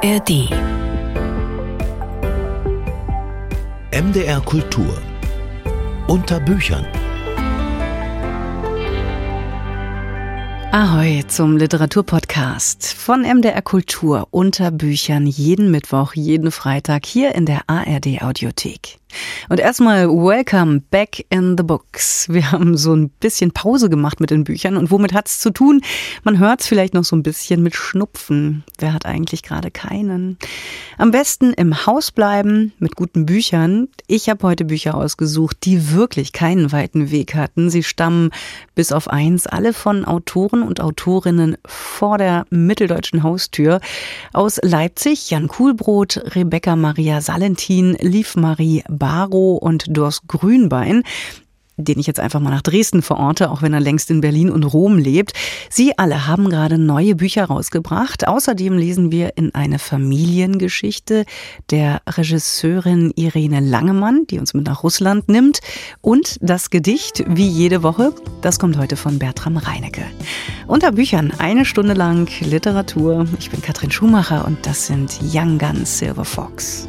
ARD. MDR Kultur. Unter Büchern. Ahoi zum Literaturpodcast von MDR Kultur unter Büchern jeden Mittwoch, jeden Freitag hier in der ARD Audiothek. Und erstmal welcome back in the books. Wir haben so ein bisschen Pause gemacht mit den Büchern und womit hat's zu tun? Man hört's vielleicht noch so ein bisschen mit Schnupfen. Wer hat eigentlich gerade keinen? Am besten im Haus bleiben mit guten Büchern. Ich habe heute Bücher ausgesucht, die wirklich keinen weiten Weg hatten. Sie stammen bis auf eins alle von Autoren und Autorinnen vor der mitteldeutschen Haustür aus Leipzig. Jan Kuhlbrot, Rebecca Maria Salentin, Lief Marie Baro und Dors Grünbein den ich jetzt einfach mal nach Dresden verorte, auch wenn er längst in Berlin und Rom lebt. Sie alle haben gerade neue Bücher rausgebracht. Außerdem lesen wir in eine Familiengeschichte der Regisseurin Irene Langemann, die uns mit nach Russland nimmt. Und das Gedicht, wie jede Woche, das kommt heute von Bertram Reinecke. Unter Büchern eine Stunde lang Literatur. Ich bin Katrin Schumacher und das sind Young Guns Silver Fox.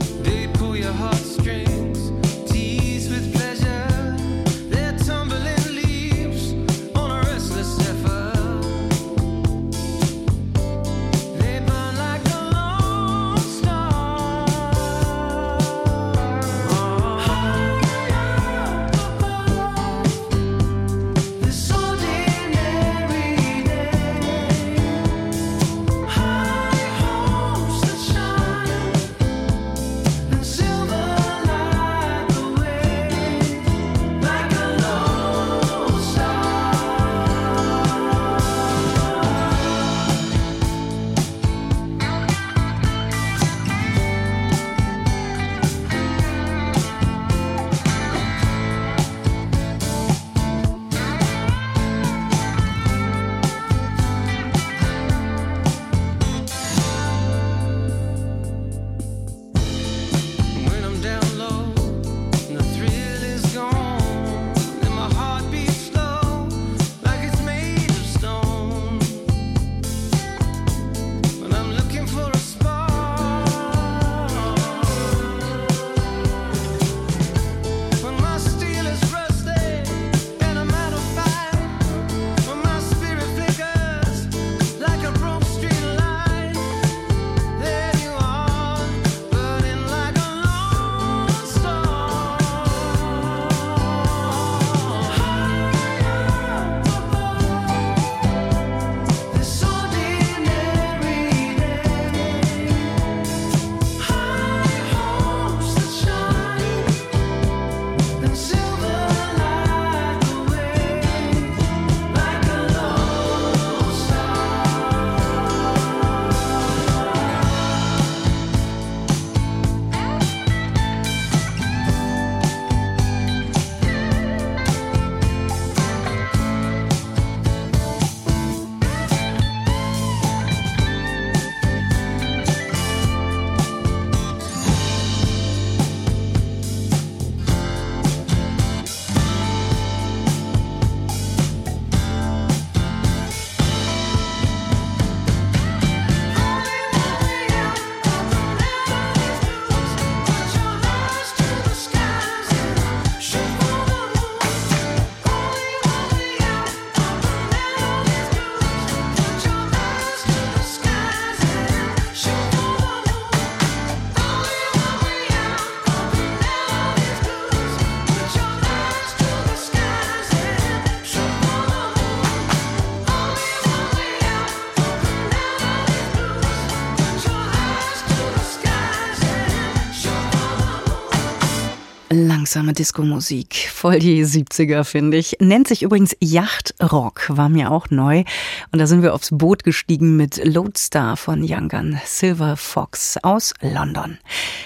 Langsame Disco-Musik. Voll die 70er, finde ich. Nennt sich übrigens Yachtrock, war mir auch neu. Und da sind wir aufs Boot gestiegen mit Lodestar von Young Silver Fox aus London.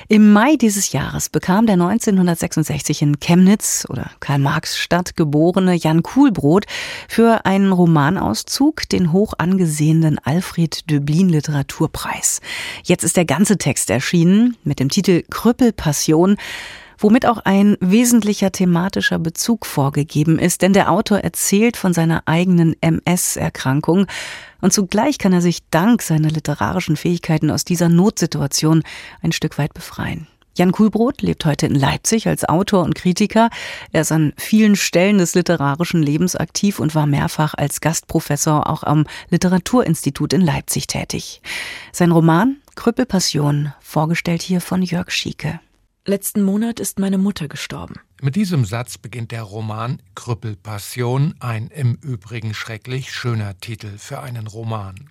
Im Mai dieses Jahres bekam der 1966 in Chemnitz oder Karl-Marx-Stadt geborene Jan Kuhlbrot für einen Romanauszug den hoch angesehenen Alfred Döblin Literaturpreis. Jetzt ist der ganze Text erschienen mit dem Titel Krüppelpassion womit auch ein wesentlicher thematischer Bezug vorgegeben ist, denn der Autor erzählt von seiner eigenen MS-Erkrankung und zugleich kann er sich dank seiner literarischen Fähigkeiten aus dieser Notsituation ein Stück weit befreien. Jan Kuhlbrot lebt heute in Leipzig als Autor und Kritiker. Er ist an vielen Stellen des literarischen Lebens aktiv und war mehrfach als Gastprofessor auch am Literaturinstitut in Leipzig tätig. Sein Roman Krüppelpassion, vorgestellt hier von Jörg Schieke. Letzten Monat ist meine Mutter gestorben. Mit diesem Satz beginnt der Roman Krüppelpassion, ein im Übrigen schrecklich schöner Titel für einen Roman.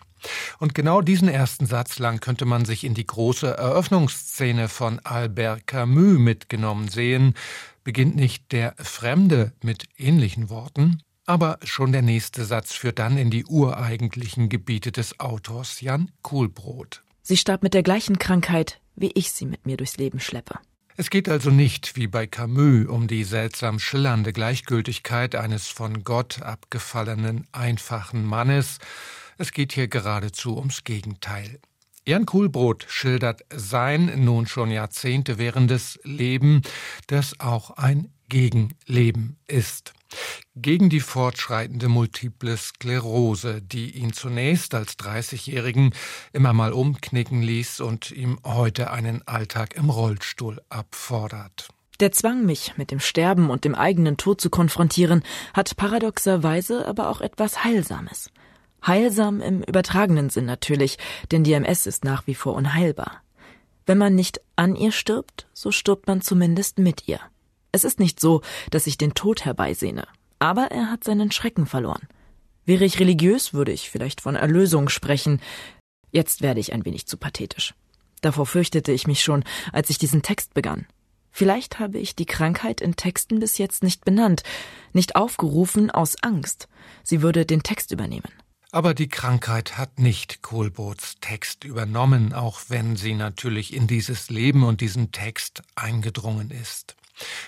Und genau diesen ersten Satz lang könnte man sich in die große Eröffnungsszene von Albert Camus mitgenommen sehen. Beginnt nicht der Fremde mit ähnlichen Worten? Aber schon der nächste Satz führt dann in die ureigentlichen Gebiete des Autors Jan Kuhlbrot. Sie starb mit der gleichen Krankheit, wie ich sie mit mir durchs Leben schleppe. Es geht also nicht wie bei Camus um die seltsam schillernde Gleichgültigkeit eines von Gott abgefallenen, einfachen Mannes, es geht hier geradezu ums Gegenteil. Jan Kuhlbrot schildert sein nun schon Jahrzehnte währendes Leben, das auch ein Gegenleben ist. Gegen die fortschreitende multiple Sklerose, die ihn zunächst als 30-Jährigen immer mal umknicken ließ und ihm heute einen Alltag im Rollstuhl abfordert. Der Zwang, mich mit dem Sterben und dem eigenen Tod zu konfrontieren, hat paradoxerweise aber auch etwas Heilsames. Heilsam im übertragenen Sinn natürlich, denn die MS ist nach wie vor unheilbar. Wenn man nicht an ihr stirbt, so stirbt man zumindest mit ihr. Es ist nicht so, dass ich den Tod herbeisehne, aber er hat seinen Schrecken verloren. Wäre ich religiös, würde ich vielleicht von Erlösung sprechen. Jetzt werde ich ein wenig zu pathetisch. Davor fürchtete ich mich schon, als ich diesen Text begann. Vielleicht habe ich die Krankheit in Texten bis jetzt nicht benannt, nicht aufgerufen aus Angst. Sie würde den Text übernehmen. Aber die Krankheit hat nicht Kohlboots Text übernommen, auch wenn sie natürlich in dieses Leben und diesen Text eingedrungen ist.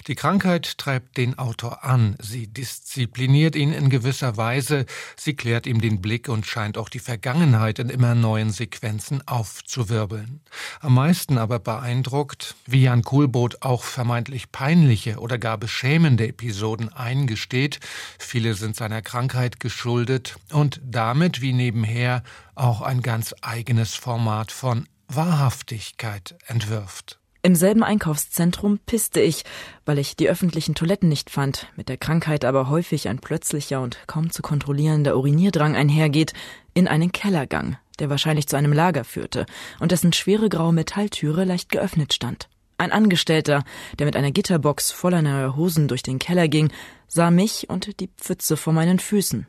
Die Krankheit treibt den Autor an, sie diszipliniert ihn in gewisser Weise, sie klärt ihm den Blick und scheint auch die Vergangenheit in immer neuen Sequenzen aufzuwirbeln. Am meisten aber beeindruckt, wie Jan Kuhlbrot auch vermeintlich peinliche oder gar beschämende Episoden eingesteht, viele sind seiner Krankheit geschuldet und damit wie nebenher auch ein ganz eigenes Format von Wahrhaftigkeit entwirft. Im selben Einkaufszentrum pisste ich, weil ich die öffentlichen Toiletten nicht fand, mit der Krankheit aber häufig ein plötzlicher und kaum zu kontrollierender Urinierdrang einhergeht, in einen Kellergang, der wahrscheinlich zu einem Lager führte und dessen schwere graue Metalltüre leicht geöffnet stand. Ein Angestellter, der mit einer Gitterbox voller neuer Hosen durch den Keller ging, sah mich und die Pfütze vor meinen Füßen.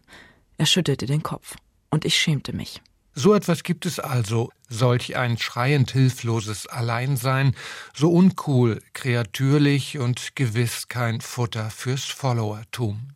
Er schüttelte den Kopf, und ich schämte mich. So etwas gibt es also, solch ein schreiend hilfloses Alleinsein, so uncool, kreatürlich und gewiss kein Futter fürs Followertum.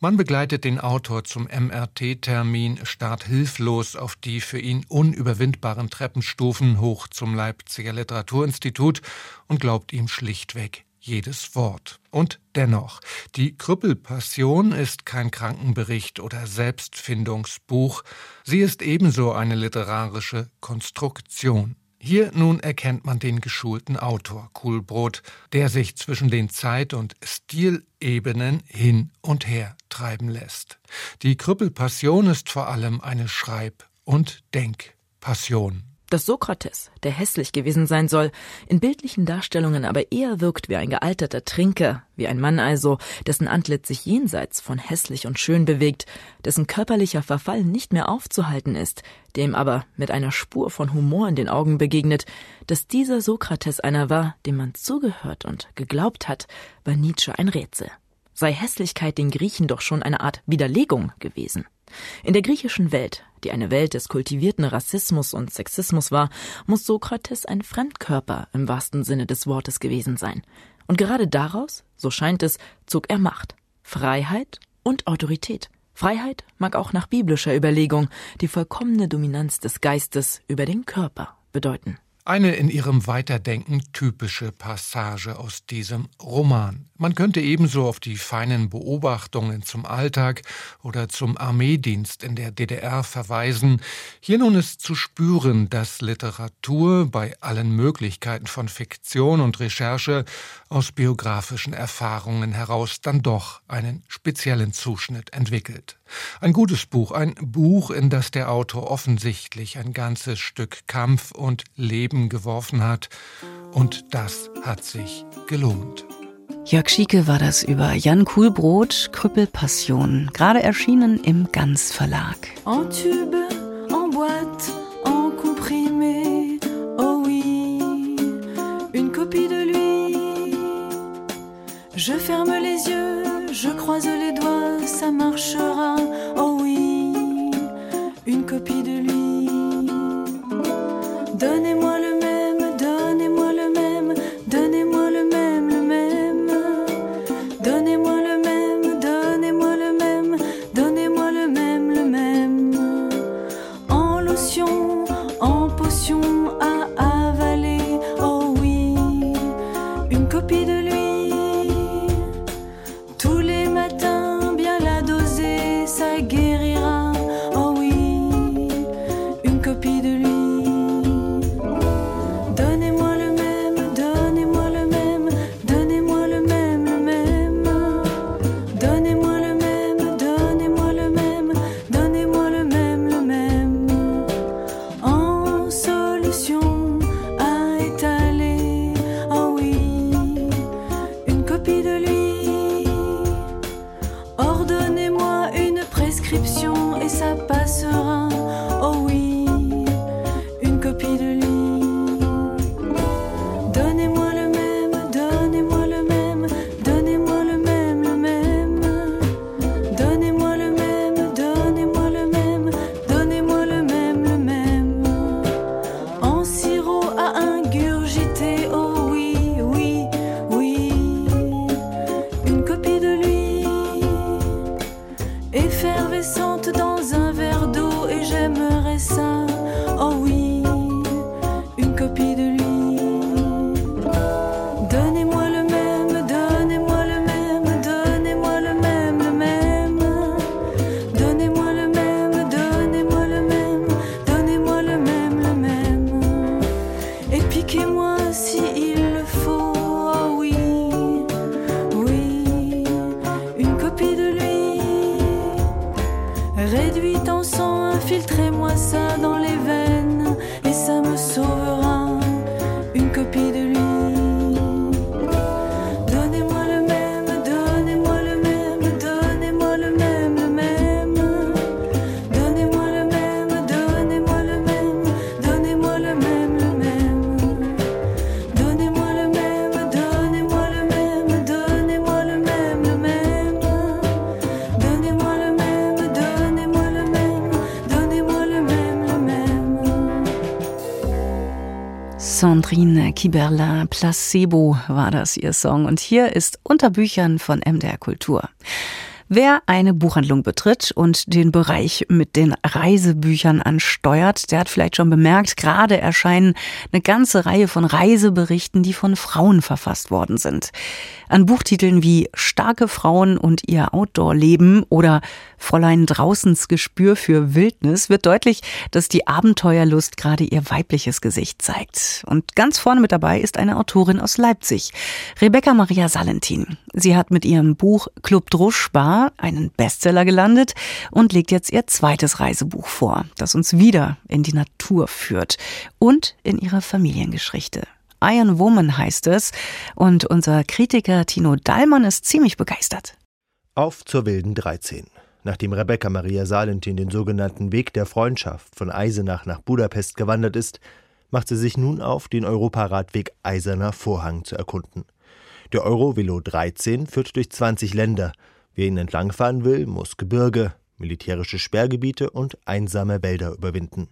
Man begleitet den Autor zum MRT-Termin, starrt hilflos auf die für ihn unüberwindbaren Treppenstufen hoch zum Leipziger Literaturinstitut und glaubt ihm schlichtweg jedes Wort. Und dennoch, die Krüppelpassion ist kein Krankenbericht oder Selbstfindungsbuch, sie ist ebenso eine literarische Konstruktion. Hier nun erkennt man den geschulten Autor Kuhlbrot, der sich zwischen den Zeit- und Stilebenen hin und her treiben lässt. Die Krüppelpassion ist vor allem eine Schreib- und Denkpassion dass Sokrates, der hässlich gewesen sein soll, in bildlichen Darstellungen aber eher wirkt wie ein gealterter Trinker, wie ein Mann also, dessen Antlitz sich jenseits von hässlich und schön bewegt, dessen körperlicher Verfall nicht mehr aufzuhalten ist, dem aber mit einer Spur von Humor in den Augen begegnet, dass dieser Sokrates einer war, dem man zugehört und geglaubt hat, war Nietzsche ein Rätsel. Sei Hässlichkeit den Griechen doch schon eine Art Widerlegung gewesen. In der griechischen Welt, die eine Welt des kultivierten Rassismus und Sexismus war, muss Sokrates ein Fremdkörper im wahrsten Sinne des Wortes gewesen sein. Und gerade daraus, so scheint es, zog er Macht, Freiheit und Autorität. Freiheit mag auch nach biblischer Überlegung die vollkommene Dominanz des Geistes über den Körper bedeuten. Eine in ihrem Weiterdenken typische Passage aus diesem Roman. Man könnte ebenso auf die feinen Beobachtungen zum Alltag oder zum Armeedienst in der DDR verweisen. Hier nun ist zu spüren, dass Literatur bei allen Möglichkeiten von Fiktion und Recherche aus biografischen Erfahrungen heraus dann doch einen speziellen Zuschnitt entwickelt. Ein gutes Buch, ein Buch, in das der Autor offensichtlich ein ganzes Stück Kampf und Leben geworfen hat. Und das hat sich gelohnt. Jörg Schieke war das über Jan Kuhlbrot, Krüppelpassion, gerade erschienen im Ganz Verlag. En tube, en boîte, Kiberlin, Placebo war das ihr Song. Und hier ist unter Büchern von MDR Kultur. Wer eine Buchhandlung betritt und den Bereich mit den Reisebüchern ansteuert, der hat vielleicht schon bemerkt, gerade erscheinen eine ganze Reihe von Reiseberichten, die von Frauen verfasst worden sind. An Buchtiteln wie Starke Frauen und ihr Outdoor-Leben oder Fräulein Draußens Gespür für Wildnis wird deutlich, dass die Abenteuerlust gerade ihr weibliches Gesicht zeigt. Und ganz vorne mit dabei ist eine Autorin aus Leipzig, Rebecca Maria Salentin. Sie hat mit ihrem Buch Club Druschbar einen Bestseller gelandet und legt jetzt ihr zweites Reisebuch vor, das uns wieder in die Natur führt und in ihre Familiengeschichte. Iron Woman heißt es und unser Kritiker Tino Dallmann ist ziemlich begeistert. Auf zur wilden 13. Nachdem Rebecca Maria Salentin den sogenannten Weg der Freundschaft von Eisenach nach Budapest gewandert ist, macht sie sich nun auf, den Europaradweg Eiserner Vorhang zu erkunden. Der Eurovelo 13 führt durch 20 Länder. Wer ihn entlangfahren will, muss Gebirge, militärische Sperrgebiete und einsame Wälder überwinden.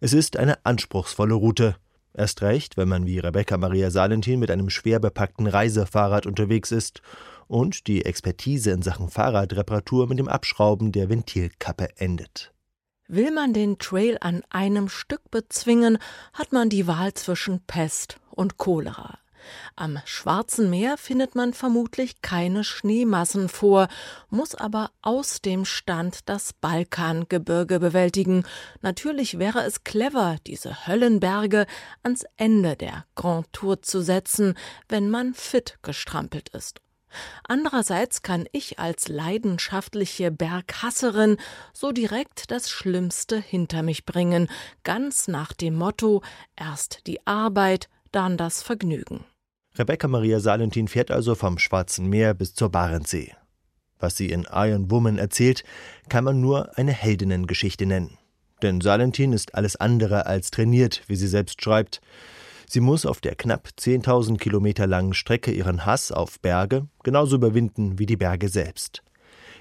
Es ist eine anspruchsvolle Route. Erst recht, wenn man wie Rebecca Maria Salentin mit einem schwer bepackten Reisefahrrad unterwegs ist und die Expertise in Sachen Fahrradreparatur mit dem Abschrauben der Ventilkappe endet. Will man den Trail an einem Stück bezwingen, hat man die Wahl zwischen Pest und Cholera. Am Schwarzen Meer findet man vermutlich keine Schneemassen vor, muss aber aus dem Stand das Balkangebirge bewältigen. Natürlich wäre es clever, diese Höllenberge ans Ende der Grand Tour zu setzen, wenn man fit gestrampelt ist. Andererseits kann ich als leidenschaftliche Berghasserin so direkt das Schlimmste hinter mich bringen, ganz nach dem Motto erst die Arbeit, dann das Vergnügen. Rebecca Maria Salentin fährt also vom Schwarzen Meer bis zur Barentssee. Was sie in Iron Woman erzählt, kann man nur eine Heldinnengeschichte nennen. Denn Salentin ist alles andere als trainiert, wie sie selbst schreibt. Sie muss auf der knapp 10.000 Kilometer langen Strecke ihren Hass auf Berge genauso überwinden wie die Berge selbst.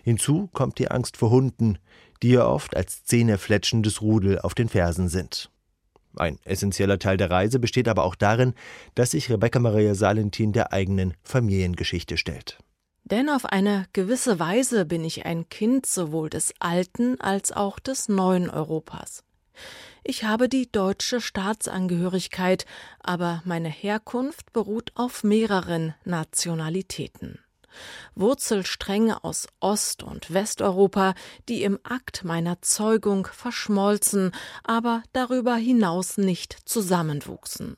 Hinzu kommt die Angst vor Hunden, die ihr oft als zähnefletschendes Rudel auf den Fersen sind. Ein essentieller Teil der Reise besteht aber auch darin, dass sich Rebecca Maria Salentin der eigenen Familiengeschichte stellt. Denn auf eine gewisse Weise bin ich ein Kind sowohl des alten als auch des neuen Europas. Ich habe die deutsche Staatsangehörigkeit, aber meine Herkunft beruht auf mehreren Nationalitäten. Wurzelstränge aus Ost- und Westeuropa, die im Akt meiner Zeugung verschmolzen, aber darüber hinaus nicht zusammenwuchsen.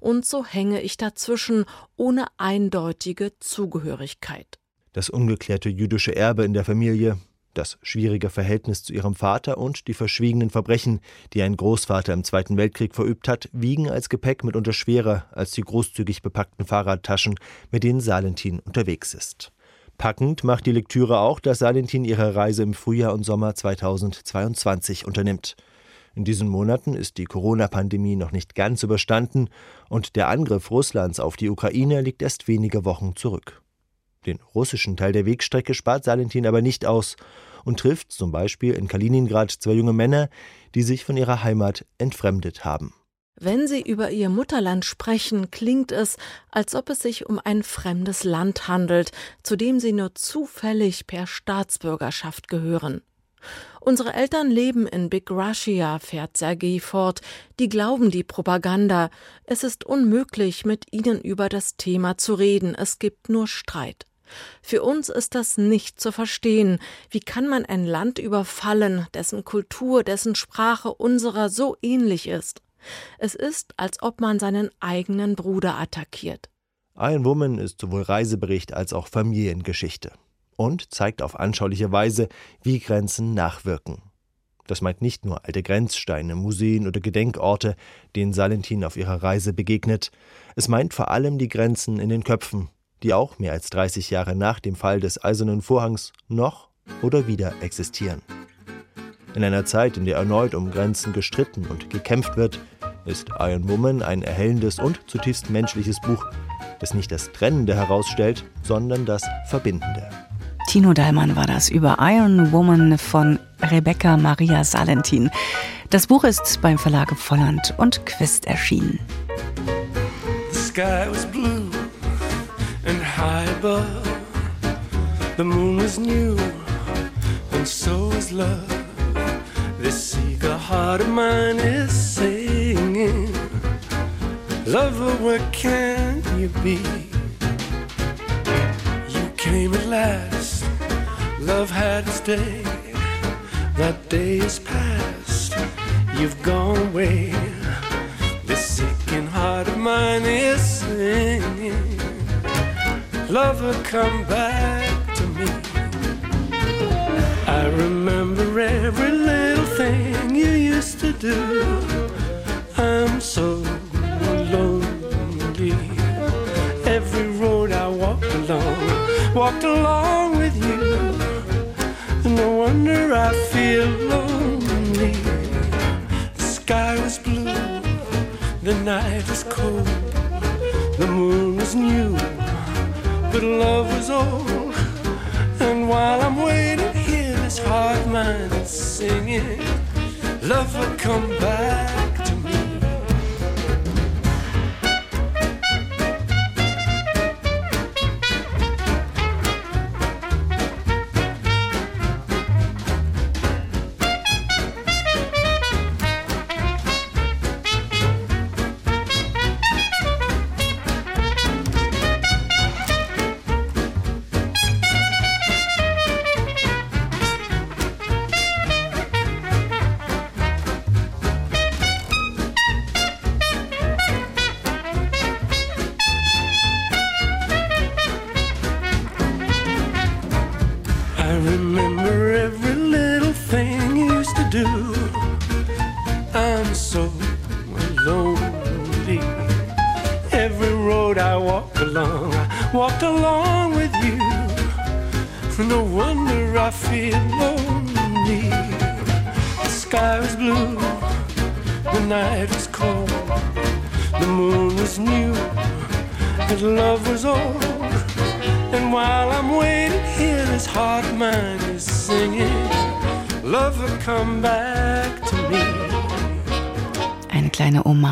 Und so hänge ich dazwischen ohne eindeutige Zugehörigkeit. Das ungeklärte jüdische Erbe in der Familie, das schwierige Verhältnis zu ihrem Vater und die verschwiegenen Verbrechen, die ein Großvater im Zweiten Weltkrieg verübt hat, wiegen als Gepäck mitunter schwerer als die großzügig bepackten Fahrradtaschen, mit denen Salentin unterwegs ist. Packend macht die Lektüre auch, dass Salentin ihre Reise im Frühjahr und Sommer 2022 unternimmt. In diesen Monaten ist die Corona-Pandemie noch nicht ganz überstanden und der Angriff Russlands auf die Ukraine liegt erst wenige Wochen zurück. Den russischen Teil der Wegstrecke spart Salentin aber nicht aus und trifft zum Beispiel in Kaliningrad zwei junge Männer, die sich von ihrer Heimat entfremdet haben. Wenn Sie über Ihr Mutterland sprechen, klingt es, als ob es sich um ein fremdes Land handelt, zu dem Sie nur zufällig per Staatsbürgerschaft gehören. Unsere Eltern leben in Big Russia, fährt Sergei fort. Die glauben die Propaganda. Es ist unmöglich, mit ihnen über das Thema zu reden. Es gibt nur Streit. Für uns ist das nicht zu verstehen. Wie kann man ein Land überfallen, dessen Kultur, dessen Sprache unserer so ähnlich ist? Es ist, als ob man seinen eigenen Bruder attackiert. Iron Woman ist sowohl Reisebericht als auch Familiengeschichte und zeigt auf anschauliche Weise, wie Grenzen nachwirken. Das meint nicht nur alte Grenzsteine, Museen oder Gedenkorte, denen Salentin auf ihrer Reise begegnet. Es meint vor allem die Grenzen in den Köpfen, die auch mehr als 30 Jahre nach dem Fall des Eisernen Vorhangs noch oder wieder existieren. In einer Zeit, in der erneut um Grenzen gestritten und gekämpft wird, ist Iron Woman ein erhellendes und zutiefst menschliches Buch, das nicht das Trennende herausstellt, sondern das Verbindende. Tino Dallmann war das über Iron Woman von Rebecca Maria Salentin. Das Buch ist beim Verlage Volland und Quist erschienen. The sky was blue high above. The moon was new and so was love. This eager heart of mine is singing. Lover, where can you be? You came at last. Love had its day. That day is past. You've gone away. This aching heart of mine is singing. Lover, come back to me. I remember every little thing you used to do. I'm so lonely. Every road I walked along, walked along with you. And no wonder I feel lonely. The sky was blue, the night was cold, the moon was new, love was old. And while I'm waiting here, this mine is singing, love will come back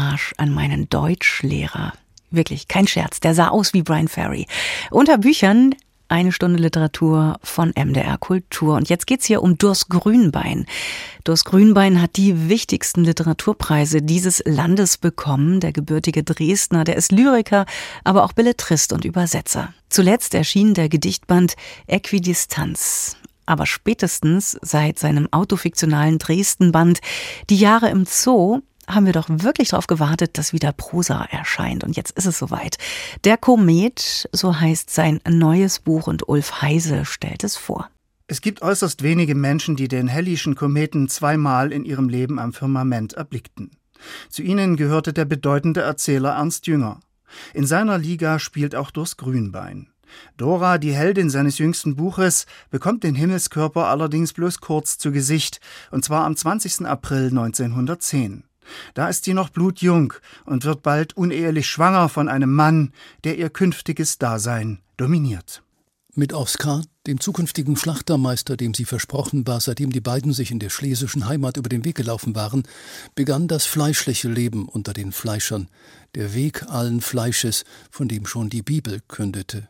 Hommage an meinen Deutschlehrer. Wirklich, kein Scherz, der sah aus wie Brian Ferry. Unter Büchern eine Stunde Literatur von MDR Kultur. Und jetzt geht's hier um Durst Grünbein. Durst Grünbein hat die wichtigsten Literaturpreise dieses Landes bekommen. Der gebürtige Dresdner, der ist Lyriker, aber auch Belletrist und Übersetzer. Zuletzt erschien der Gedichtband Äquidistanz. Aber spätestens seit seinem autofiktionalen Dresden-Band Die Jahre im Zoo haben wir doch wirklich darauf gewartet, dass wieder Prosa erscheint. Und jetzt ist es soweit. Der Komet, so heißt sein neues Buch und Ulf Heise stellt es vor. Es gibt äußerst wenige Menschen, die den hellischen Kometen zweimal in ihrem Leben am Firmament erblickten. Zu ihnen gehörte der bedeutende Erzähler Ernst Jünger. In seiner Liga spielt auch Durst Grünbein. Dora, die Heldin seines jüngsten Buches, bekommt den Himmelskörper allerdings bloß kurz zu Gesicht, und zwar am 20. April 1910. Da ist sie noch blutjung und wird bald unehelich schwanger von einem Mann, der ihr künftiges Dasein dominiert. Mit Oskar, dem zukünftigen Schlachtermeister, dem sie versprochen war, seitdem die beiden sich in der schlesischen Heimat über den Weg gelaufen waren, begann das fleischliche Leben unter den Fleischern, der Weg allen Fleisches, von dem schon die Bibel kündete.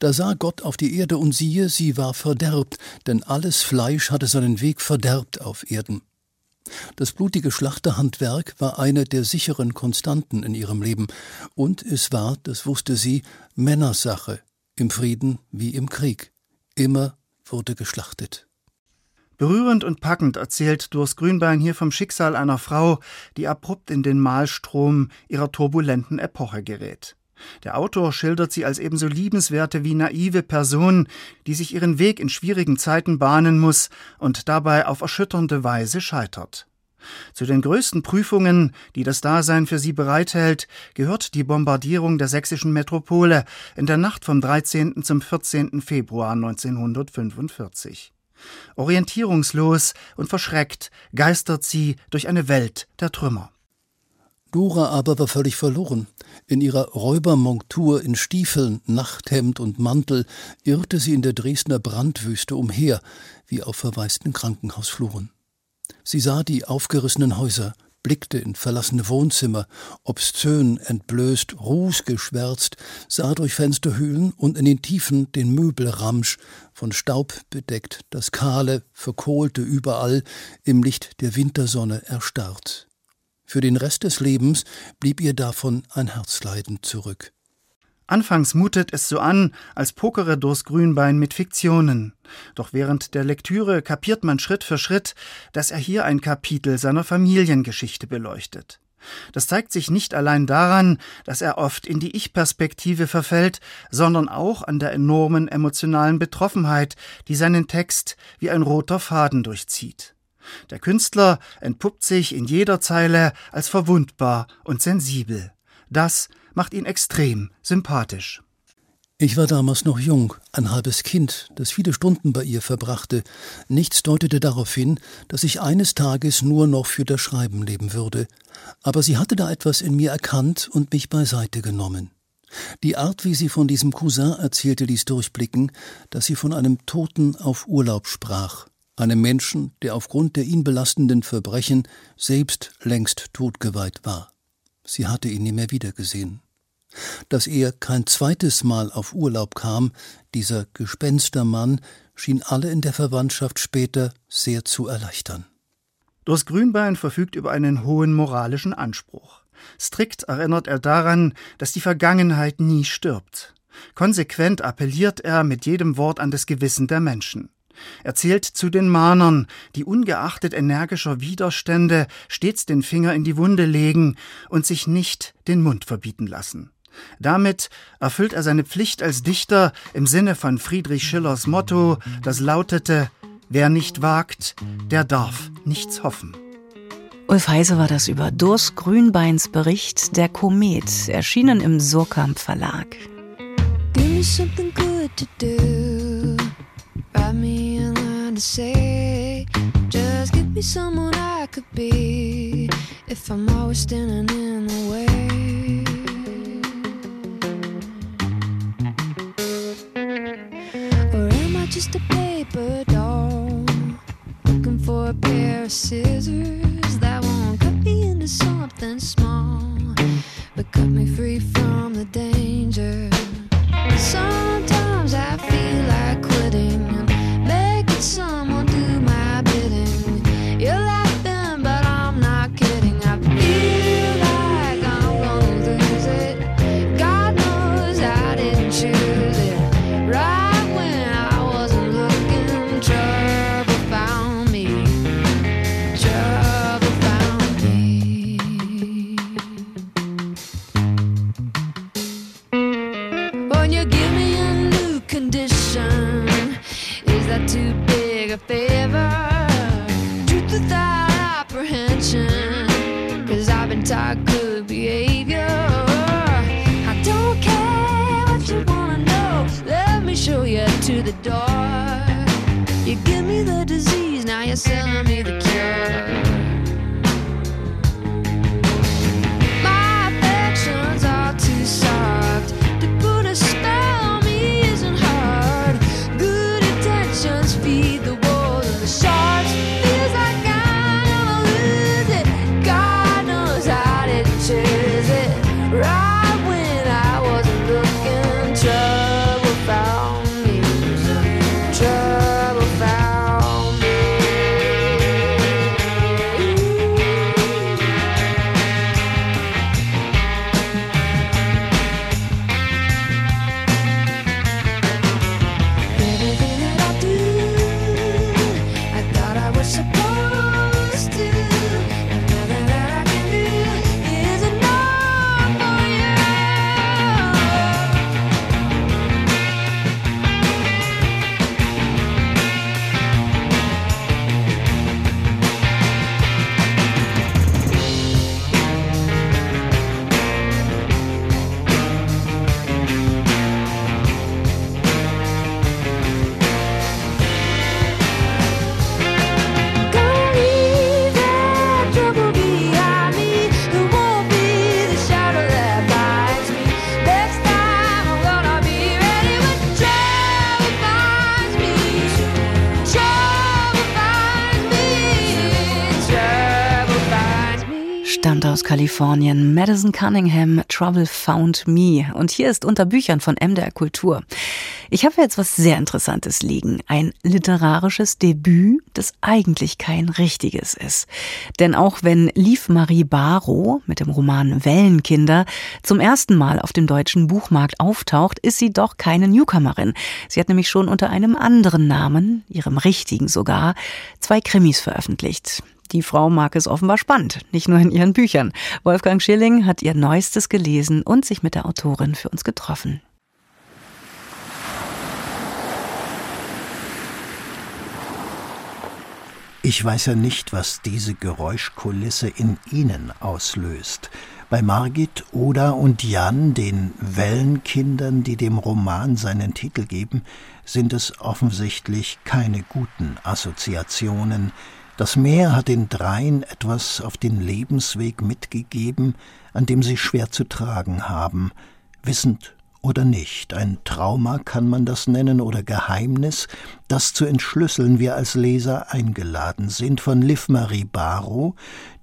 Da sah Gott auf die Erde und siehe, sie war verderbt, denn alles Fleisch hatte seinen Weg verderbt auf Erden. Das blutige Schlachterhandwerk war eine der sicheren Konstanten in ihrem Leben, und es war, das wusste sie, Männersache, im Frieden wie im Krieg. Immer wurde geschlachtet. Berührend und packend erzählt Durst Grünbein hier vom Schicksal einer Frau, die abrupt in den Mahlstrom ihrer turbulenten Epoche gerät. Der Autor schildert sie als ebenso liebenswerte wie naive Person, die sich ihren Weg in schwierigen Zeiten bahnen muss und dabei auf erschütternde Weise scheitert. Zu den größten Prüfungen, die das Dasein für sie bereithält, gehört die Bombardierung der sächsischen Metropole in der Nacht vom 13. zum 14. Februar 1945. Orientierungslos und verschreckt geistert sie durch eine Welt der Trümmer. Dora aber war völlig verloren. In ihrer Räubermontur in Stiefeln, Nachthemd und Mantel irrte sie in der Dresdner Brandwüste umher, wie auf verwaisten Krankenhausfluren. Sie sah die aufgerissenen Häuser, blickte in verlassene Wohnzimmer, obszön, entblößt, rußgeschwärzt, sah durch Fensterhöhlen und in den Tiefen den Möbelramsch, von Staub bedeckt, das kahle, verkohlte überall, im Licht der Wintersonne erstarrt. Für den Rest des Lebens blieb ihr davon ein Herzleiden zurück. Anfangs mutet es so an, als pokere Durst Grünbein mit Fiktionen. Doch während der Lektüre kapiert man Schritt für Schritt, dass er hier ein Kapitel seiner Familiengeschichte beleuchtet. Das zeigt sich nicht allein daran, dass er oft in die Ich-Perspektive verfällt, sondern auch an der enormen emotionalen Betroffenheit, die seinen Text wie ein roter Faden durchzieht. Der Künstler entpuppt sich in jeder Zeile als verwundbar und sensibel. Das macht ihn extrem sympathisch. Ich war damals noch jung, ein halbes Kind, das viele Stunden bei ihr verbrachte. Nichts deutete darauf hin, dass ich eines Tages nur noch für das Schreiben leben würde. Aber sie hatte da etwas in mir erkannt und mich beiseite genommen. Die Art, wie sie von diesem Cousin erzählte, ließ durchblicken, dass sie von einem Toten auf Urlaub sprach einem Menschen, der aufgrund der ihn belastenden Verbrechen selbst längst totgeweiht war. Sie hatte ihn nie mehr wiedergesehen. Dass er kein zweites Mal auf Urlaub kam, dieser Gespenstermann, schien alle in der Verwandtschaft später sehr zu erleichtern. Durst Grünbein verfügt über einen hohen moralischen Anspruch. Strikt erinnert er daran, dass die Vergangenheit nie stirbt. Konsequent appelliert er mit jedem Wort an das Gewissen der Menschen. Er zählt zu den Mahnern, die ungeachtet energischer Widerstände stets den Finger in die Wunde legen und sich nicht den Mund verbieten lassen. Damit erfüllt er seine Pflicht als Dichter im Sinne von Friedrich Schillers Motto, das lautete Wer nicht wagt, der darf nichts hoffen. Ulf Heise war das über Durs Grünbeins Bericht Der Komet, erschienen im Surkamp Verlag. Give me something good to do. Write me to say. Just give me someone I could be if I'm always standing in the way. Or am I just a paper doll looking for a pair of scissors that won't cut me into something small but cut me free from the danger? Kalifornien. Madison Cunningham, Trouble Found Me. Und hier ist unter Büchern von MDR Kultur. Ich habe jetzt was sehr Interessantes liegen. Ein literarisches Debüt, das eigentlich kein richtiges ist. Denn auch wenn Liv Marie Barrow mit dem Roman Wellenkinder zum ersten Mal auf dem deutschen Buchmarkt auftaucht, ist sie doch keine Newcomerin. Sie hat nämlich schon unter einem anderen Namen, ihrem richtigen sogar, zwei Krimis veröffentlicht. Die Frau mag es offenbar spannend, nicht nur in ihren Büchern. Wolfgang Schilling hat ihr Neuestes gelesen und sich mit der Autorin für uns getroffen. Ich weiß ja nicht, was diese Geräuschkulisse in Ihnen auslöst. Bei Margit, Oda und Jan, den Wellenkindern, die dem Roman seinen Titel geben, sind es offensichtlich keine guten Assoziationen. Das Meer hat den Dreien etwas auf den Lebensweg mitgegeben, an dem sie schwer zu tragen haben, wissend oder nicht. Ein Trauma kann man das nennen oder Geheimnis, das zu entschlüsseln wir als Leser eingeladen sind von Liv Marie Barrow,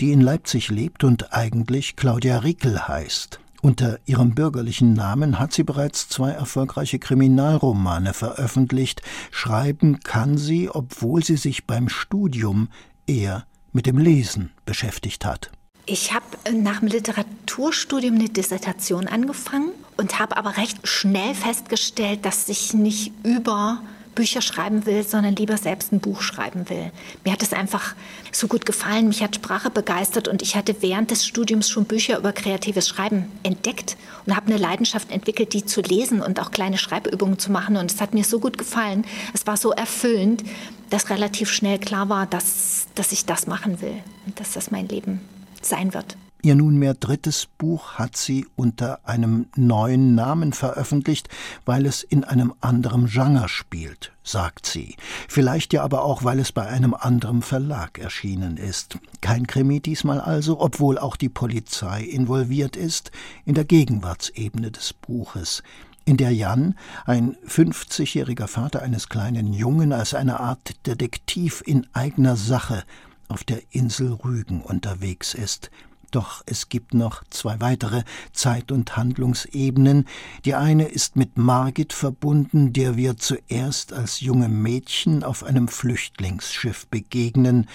die in Leipzig lebt und eigentlich Claudia Riekel heißt. Unter ihrem bürgerlichen Namen hat sie bereits zwei erfolgreiche Kriminalromane veröffentlicht. Schreiben kann sie, obwohl sie sich beim Studium eher mit dem Lesen beschäftigt hat. Ich habe nach dem Literaturstudium eine Dissertation angefangen und habe aber recht schnell festgestellt, dass ich nicht über Bücher schreiben will, sondern lieber selbst ein Buch schreiben will. Mir hat es einfach so gut gefallen, mich hat Sprache begeistert und ich hatte während des Studiums schon Bücher über kreatives Schreiben entdeckt und habe eine Leidenschaft entwickelt, die zu lesen und auch kleine Schreibübungen zu machen und es hat mir so gut gefallen, es war so erfüllend, dass relativ schnell klar war, dass, dass ich das machen will und dass das mein Leben sein wird. Ihr nunmehr drittes Buch hat sie unter einem neuen Namen veröffentlicht, weil es in einem anderen Genre spielt, sagt sie. Vielleicht ja aber auch, weil es bei einem anderen Verlag erschienen ist. Kein Krimi diesmal also, obwohl auch die Polizei involviert ist, in der Gegenwartsebene des Buches in der Jan, ein 50-jähriger Vater eines kleinen Jungen, als eine Art Detektiv in eigener Sache auf der Insel Rügen unterwegs ist. Doch es gibt noch zwei weitere Zeit- und Handlungsebenen. Die eine ist mit Margit verbunden, der wir zuerst als junge Mädchen auf einem Flüchtlingsschiff begegnen,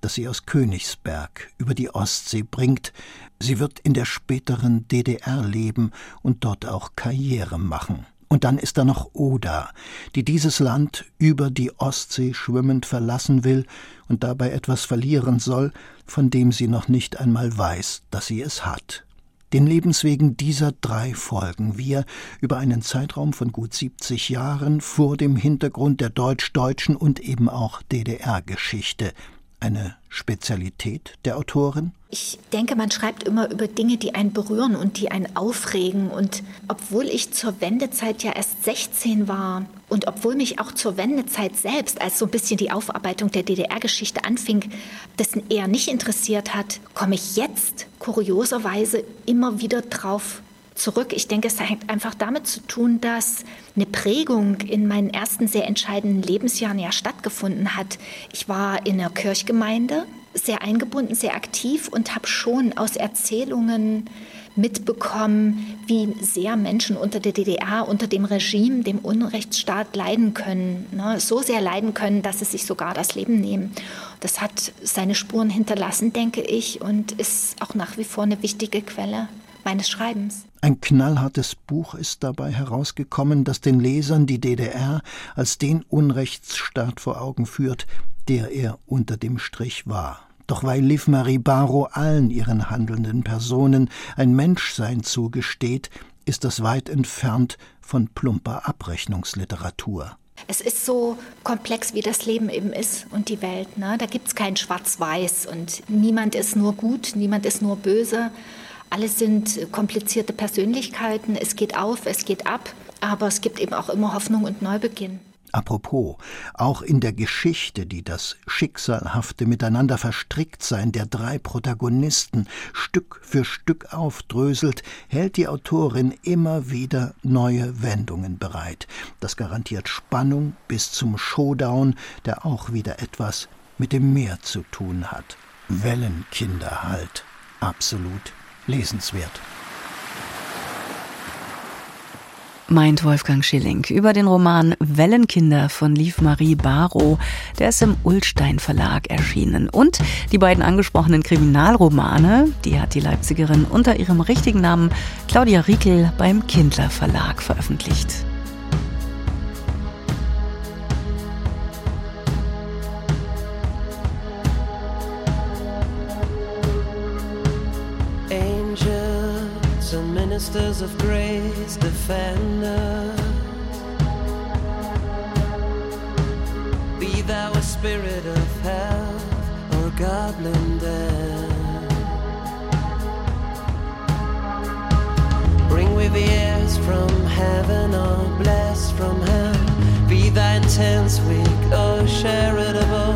das sie aus Königsberg über die Ostsee bringt. Sie wird in der späteren DDR leben und dort auch Karriere machen. Und dann ist da noch Oda, die dieses Land über die Ostsee schwimmend verlassen will und dabei etwas verlieren soll, von dem sie noch nicht einmal weiß, dass sie es hat. Den Lebenswegen dieser drei folgen wir über einen Zeitraum von gut 70 Jahren vor dem Hintergrund der deutsch-deutschen und eben auch DDR-Geschichte, eine Spezialität der Autorin? Ich denke, man schreibt immer über Dinge, die einen berühren und die einen aufregen. Und obwohl ich zur Wendezeit ja erst 16 war und obwohl mich auch zur Wendezeit selbst, als so ein bisschen die Aufarbeitung der DDR-Geschichte anfing, dessen eher nicht interessiert hat, komme ich jetzt kurioserweise immer wieder drauf zurück. Ich denke, es hängt einfach damit zu tun, dass eine Prägung in meinen ersten sehr entscheidenden Lebensjahren ja stattgefunden hat. Ich war in einer Kirchgemeinde sehr eingebunden, sehr aktiv und habe schon aus Erzählungen mitbekommen, wie sehr Menschen unter der DDR, unter dem Regime, dem Unrechtsstaat leiden können. Ne? So sehr leiden können, dass sie sich sogar das Leben nehmen. Das hat seine Spuren hinterlassen, denke ich, und ist auch nach wie vor eine wichtige Quelle meines Schreibens. Ein knallhartes Buch ist dabei herausgekommen, das den Lesern die DDR als den Unrechtsstaat vor Augen führt, der er unter dem Strich war. Doch weil Liv Marie Barrow allen ihren handelnden Personen ein Menschsein zugesteht, ist das weit entfernt von plumper Abrechnungsliteratur. Es ist so komplex, wie das Leben eben ist und die Welt. Ne? Da gibt es kein Schwarz-Weiß und niemand ist nur gut, niemand ist nur böse. Alles sind komplizierte Persönlichkeiten. Es geht auf, es geht ab, aber es gibt eben auch immer Hoffnung und Neubeginn. Apropos, auch in der Geschichte, die das schicksalhafte Miteinander Verstricktsein der drei Protagonisten Stück für Stück aufdröselt, hält die Autorin immer wieder neue Wendungen bereit. Das garantiert Spannung bis zum Showdown, der auch wieder etwas mit dem Meer zu tun hat. Wellenkinder halt. Absolut lesenswert. Meint Wolfgang Schilling über den Roman Wellenkinder von Liv Marie Barrow. Der ist im Ullstein Verlag erschienen. Und die beiden angesprochenen Kriminalromane, die hat die Leipzigerin unter ihrem richtigen Namen Claudia Riekel beim Kindler Verlag veröffentlicht. Ministers of grace defend us. Be thou a spirit of health or goblin death. Bring with ears from heaven or bless from hell. Be thy intense weak or charitable.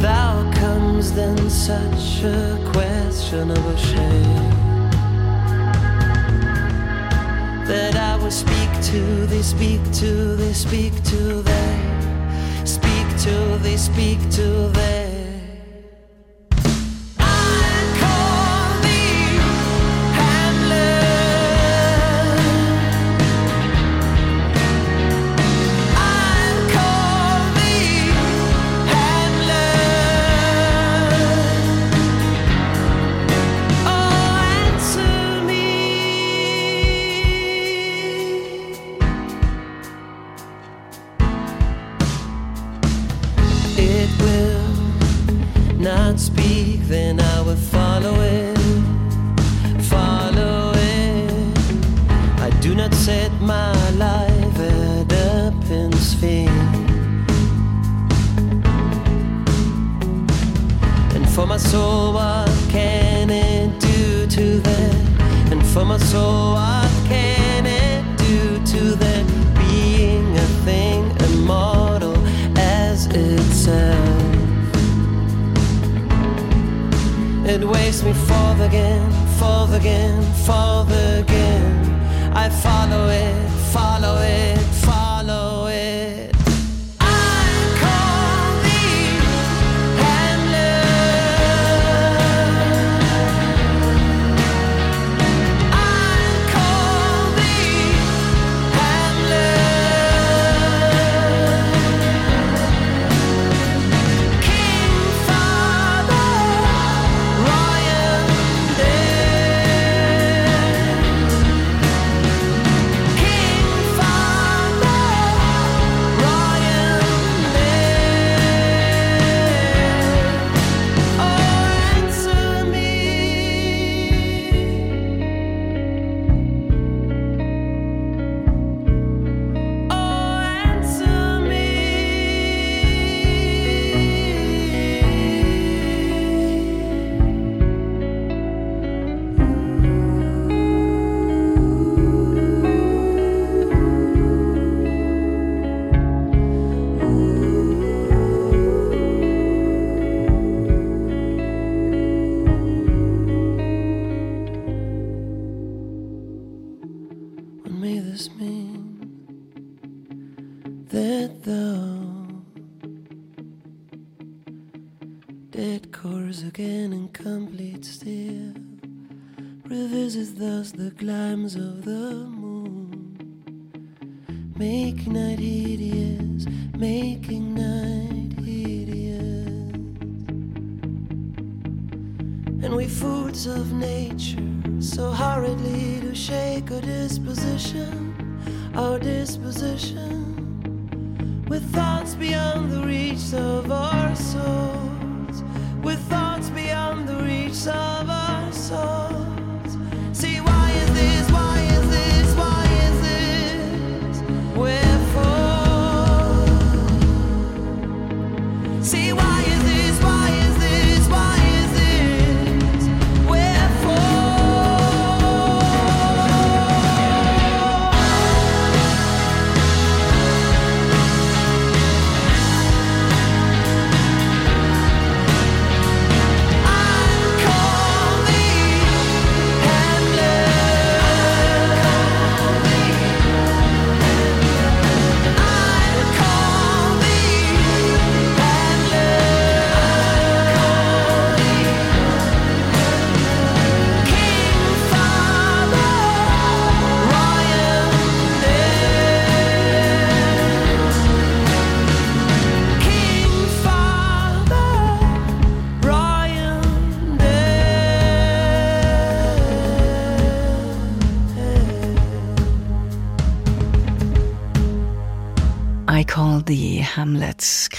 Thou comes then such a questionable shame. That I will speak to They speak to they speak to they speak to they speak to thee.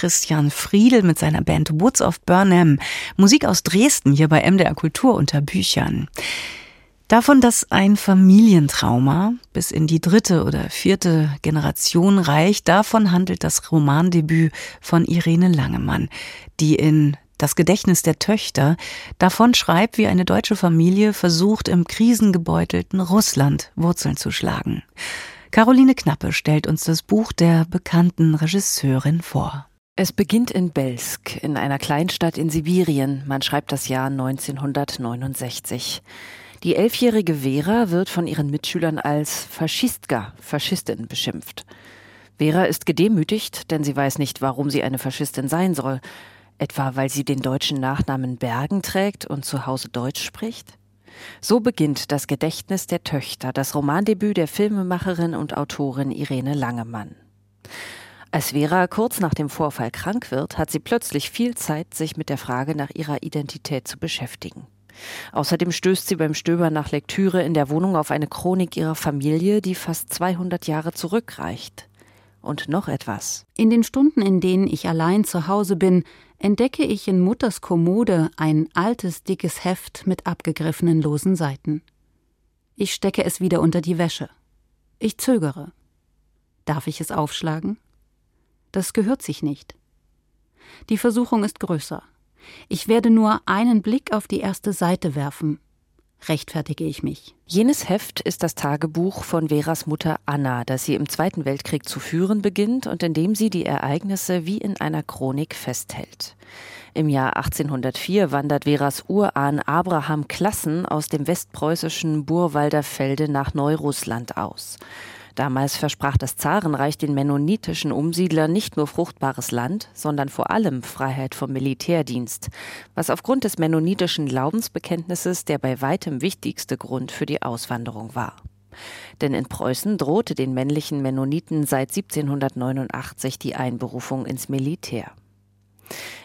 Christian Friedel mit seiner Band Woods of Burnham. Musik aus Dresden hier bei MDR Kultur unter Büchern. Davon, dass ein Familientrauma bis in die dritte oder vierte Generation reicht, davon handelt das Romandebüt von Irene Langemann, die in das Gedächtnis der Töchter davon schreibt, wie eine deutsche Familie versucht, im krisengebeutelten Russland Wurzeln zu schlagen. Caroline Knappe stellt uns das Buch der bekannten Regisseurin vor. Es beginnt in Belsk, in einer Kleinstadt in Sibirien. Man schreibt das Jahr 1969. Die elfjährige Vera wird von ihren Mitschülern als Faschistka, Faschistin, beschimpft. Vera ist gedemütigt, denn sie weiß nicht, warum sie eine Faschistin sein soll. Etwa weil sie den deutschen Nachnamen Bergen trägt und zu Hause Deutsch spricht? So beginnt das Gedächtnis der Töchter, das Romandebüt der Filmemacherin und Autorin Irene Langemann. Als Vera kurz nach dem Vorfall krank wird, hat sie plötzlich viel Zeit, sich mit der Frage nach ihrer Identität zu beschäftigen. Außerdem stößt sie beim Stöbern nach Lektüre in der Wohnung auf eine Chronik ihrer Familie, die fast 200 Jahre zurückreicht. Und noch etwas. In den Stunden, in denen ich allein zu Hause bin, entdecke ich in Mutters Kommode ein altes, dickes Heft mit abgegriffenen losen Seiten. Ich stecke es wieder unter die Wäsche. Ich zögere. Darf ich es aufschlagen? Das gehört sich nicht. Die Versuchung ist größer. Ich werde nur einen Blick auf die erste Seite werfen. Rechtfertige ich mich. Jenes Heft ist das Tagebuch von Veras Mutter Anna, das sie im Zweiten Weltkrieg zu führen beginnt und in dem sie die Ereignisse wie in einer Chronik festhält. Im Jahr 1804 wandert Veras Urahn Abraham Klassen aus dem westpreußischen Burwalder Felde nach Neurussland aus. Damals versprach das Zarenreich den mennonitischen Umsiedlern nicht nur fruchtbares Land, sondern vor allem Freiheit vom Militärdienst, was aufgrund des mennonitischen Glaubensbekenntnisses der bei weitem wichtigste Grund für die Auswanderung war. Denn in Preußen drohte den männlichen Mennoniten seit 1789 die Einberufung ins Militär.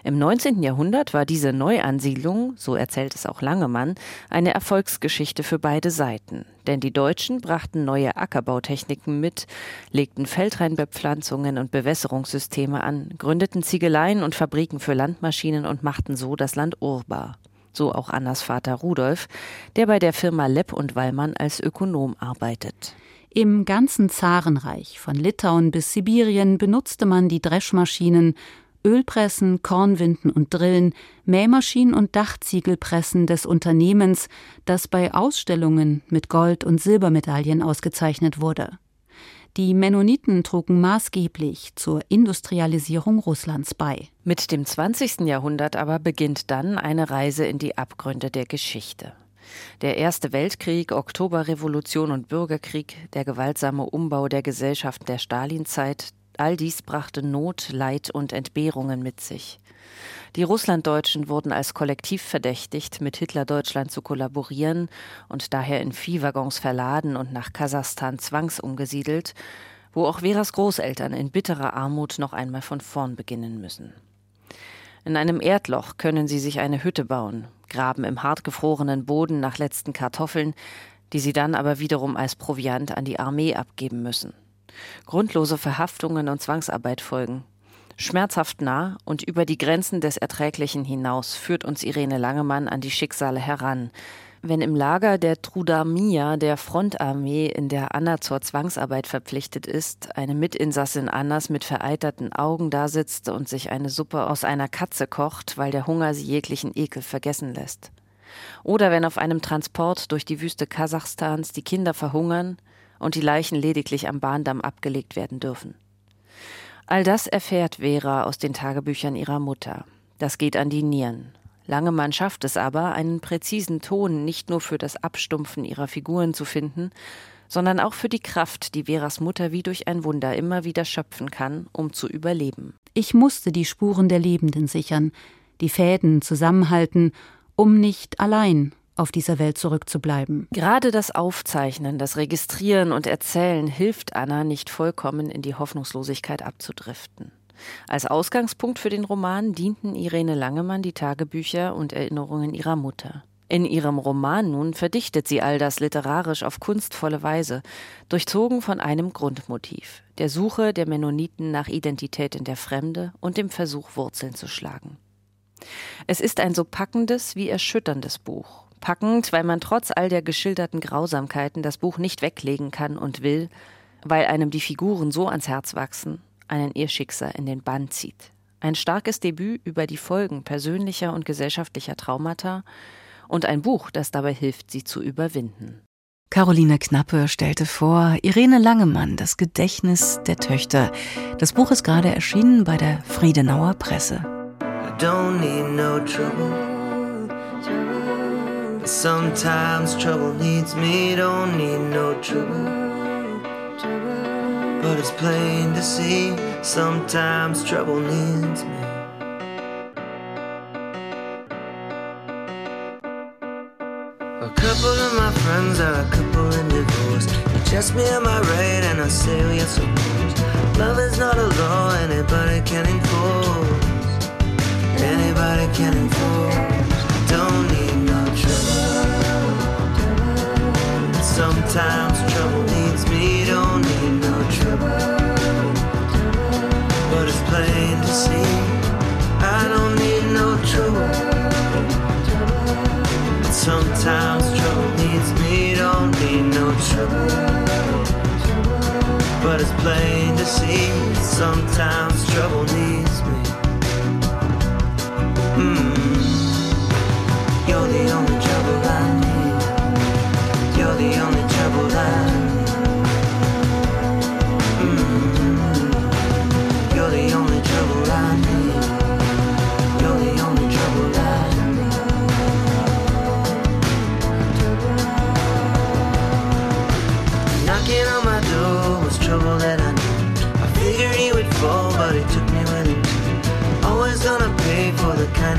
Im 19. Jahrhundert war diese Neuansiedlung, so erzählt es auch Langemann, eine Erfolgsgeschichte für beide Seiten. Denn die Deutschen brachten neue Ackerbautechniken mit, legten Feldreinbepflanzungen und Bewässerungssysteme an, gründeten Ziegeleien und Fabriken für Landmaschinen und machten so das Land urbar. So auch Annas Vater Rudolf, der bei der Firma Lepp und Wallmann als Ökonom arbeitet. Im ganzen Zarenreich, von Litauen bis Sibirien, benutzte man die Dreschmaschinen Ölpressen, Kornwinden und Drillen, Mähmaschinen und Dachziegelpressen des Unternehmens, das bei Ausstellungen mit Gold- und Silbermedaillen ausgezeichnet wurde. Die Mennoniten trugen maßgeblich zur Industrialisierung Russlands bei. Mit dem 20. Jahrhundert aber beginnt dann eine Reise in die Abgründe der Geschichte. Der Erste Weltkrieg, Oktoberrevolution und Bürgerkrieg, der gewaltsame Umbau der Gesellschaft der Stalinzeit, All dies brachte Not, Leid und Entbehrungen mit sich. Die Russlanddeutschen wurden als Kollektiv verdächtigt, mit Hitler-Deutschland zu kollaborieren und daher in Viehwaggons verladen und nach Kasachstan zwangsumgesiedelt, wo auch Veras Großeltern in bitterer Armut noch einmal von vorn beginnen müssen. In einem Erdloch können sie sich eine Hütte bauen, graben im hartgefrorenen Boden nach letzten Kartoffeln, die sie dann aber wiederum als Proviant an die Armee abgeben müssen. Grundlose Verhaftungen und Zwangsarbeit folgen. Schmerzhaft nah und über die Grenzen des Erträglichen hinaus führt uns Irene Langemann an die Schicksale heran. Wenn im Lager der Trudamia der Frontarmee, in der Anna zur Zwangsarbeit verpflichtet ist, eine Mitinsassin Annas mit vereiterten Augen dasitzt und sich eine Suppe aus einer Katze kocht, weil der Hunger sie jeglichen Ekel vergessen lässt. Oder wenn auf einem Transport durch die Wüste Kasachstans die Kinder verhungern, und die Leichen lediglich am Bahndamm abgelegt werden dürfen. All das erfährt Vera aus den Tagebüchern ihrer Mutter. Das geht an die Nieren. Langemann schafft es aber, einen präzisen Ton nicht nur für das Abstumpfen ihrer Figuren zu finden, sondern auch für die Kraft, die Veras Mutter wie durch ein Wunder immer wieder schöpfen kann, um zu überleben. Ich musste die Spuren der Lebenden sichern, die Fäden zusammenhalten, um nicht allein auf dieser Welt zurückzubleiben. Gerade das Aufzeichnen, das Registrieren und Erzählen hilft Anna nicht vollkommen in die Hoffnungslosigkeit abzudriften. Als Ausgangspunkt für den Roman dienten Irene Langemann die Tagebücher und Erinnerungen ihrer Mutter. In ihrem Roman nun verdichtet sie all das literarisch auf kunstvolle Weise, durchzogen von einem Grundmotiv, der Suche der Mennoniten nach Identität in der Fremde und dem Versuch, Wurzeln zu schlagen. Es ist ein so packendes wie erschütterndes Buch, packend, weil man trotz all der geschilderten Grausamkeiten das Buch nicht weglegen kann und will, weil einem die Figuren so ans Herz wachsen, einen ihr Schicksal in den Bann zieht. Ein starkes Debüt über die Folgen persönlicher und gesellschaftlicher Traumata und ein Buch, das dabei hilft, sie zu überwinden. Caroline Knappe stellte vor Irene Langemann, das Gedächtnis der Töchter. Das Buch ist gerade erschienen bei der Friedenauer Presse. I don't need no trouble. Sometimes trouble needs me, don't need no trouble. But it's plain to see, sometimes trouble needs me. A couple of my friends are a couple in divorce. Just me, am I right? And I say, yes, of course. Love is not a law anybody can enforce. Anybody can enforce. Sometimes trouble needs me, don't need no trouble. But it's plain to see, I don't need no trouble. But sometimes trouble needs me, don't need no trouble. But it's plain to see, sometimes trouble needs me.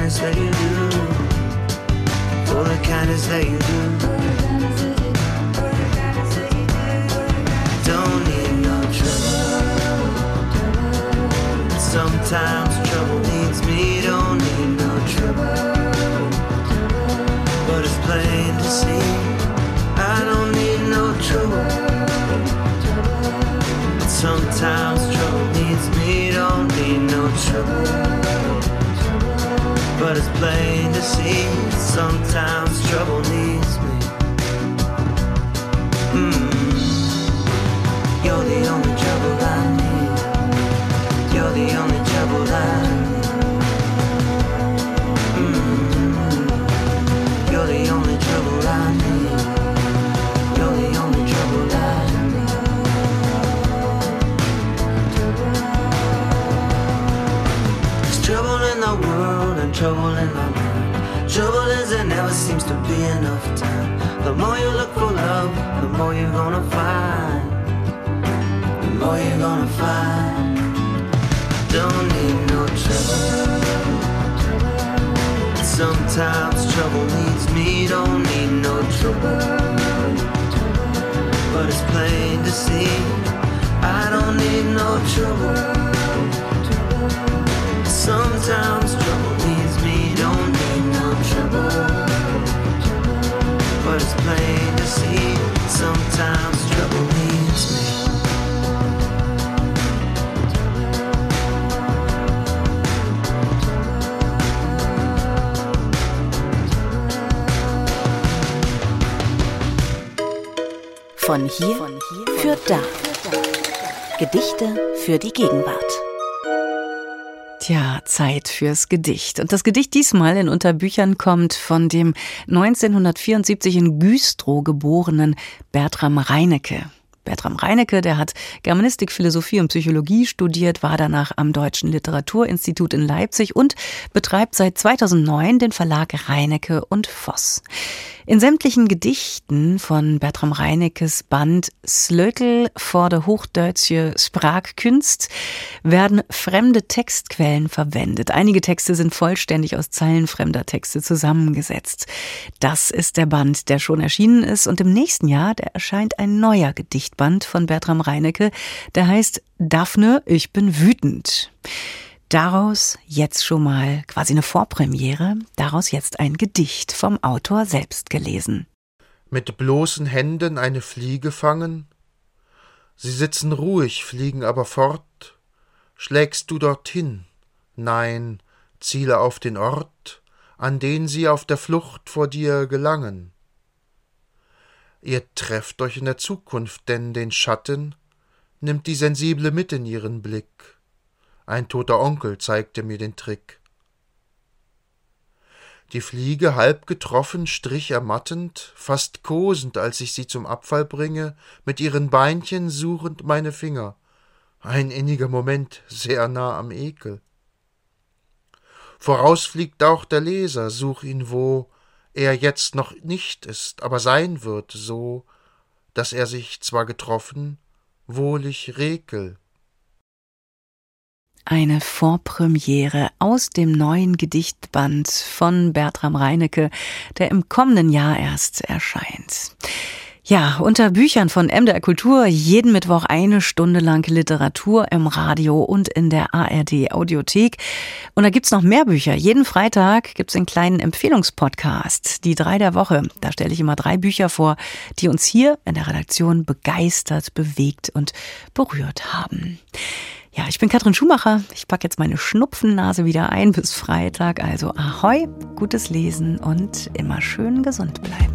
Kindness that you do, for the kindness that you do. Don't need no trouble. Sometimes trouble needs me, don't need no trouble. But it's plain to see, I don't need no trouble. Sometimes trouble needs me, don't need no trouble. But it's plain to see, sometimes trouble needs für die Gegenwart. Tja, Zeit fürs Gedicht. Und das Gedicht diesmal in Unterbüchern kommt von dem 1974 in Güstrow geborenen Bertram Reinecke. Bertram Reinecke, der hat Germanistik, Philosophie und Psychologie studiert, war danach am Deutschen Literaturinstitut in Leipzig und betreibt seit 2009 den Verlag Reinecke und Voss. In sämtlichen Gedichten von Bertram Reineckes Band Slötel vor der Hochdeutsche Sprachkünst werden fremde Textquellen verwendet. Einige Texte sind vollständig aus Zeilen fremder Texte zusammengesetzt. Das ist der Band, der schon erschienen ist und im nächsten Jahr, der erscheint ein neuer Gedichtband von Bertram Reinecke, der heißt Daphne, ich bin wütend. Daraus jetzt schon mal quasi eine Vorpremiere, daraus jetzt ein Gedicht vom Autor selbst gelesen. Mit bloßen Händen eine Fliege fangen? Sie sitzen ruhig, fliegen aber fort. Schlägst du dorthin? Nein, ziele auf den Ort, an den sie auf der Flucht vor dir gelangen. Ihr trefft euch in der Zukunft, denn den Schatten nimmt die Sensible mit in ihren Blick. Ein toter Onkel zeigte mir den Trick. Die Fliege halb getroffen, strich ermattend, fast kosend, als ich sie zum Abfall bringe, mit ihren Beinchen suchend meine Finger. Ein inniger Moment, sehr nah am Ekel. Voraus fliegt auch der Leser, such ihn, wo er jetzt noch nicht ist, aber sein wird, so, dass er sich zwar getroffen, wohlig rekel. Eine Vorpremiere aus dem neuen Gedichtband von Bertram Reinecke, der im kommenden Jahr erst erscheint. Ja, unter Büchern von MDR Kultur jeden Mittwoch eine Stunde lang Literatur im Radio und in der ARD Audiothek. Und da gibt's noch mehr Bücher. Jeden Freitag gibt's einen kleinen Empfehlungspodcast, die drei der Woche. Da stelle ich immer drei Bücher vor, die uns hier in der Redaktion begeistert, bewegt und berührt haben. Ja, ich bin Katrin Schumacher. Ich packe jetzt meine Schnupfennase wieder ein bis Freitag. Also ahoi, gutes Lesen und immer schön gesund bleiben.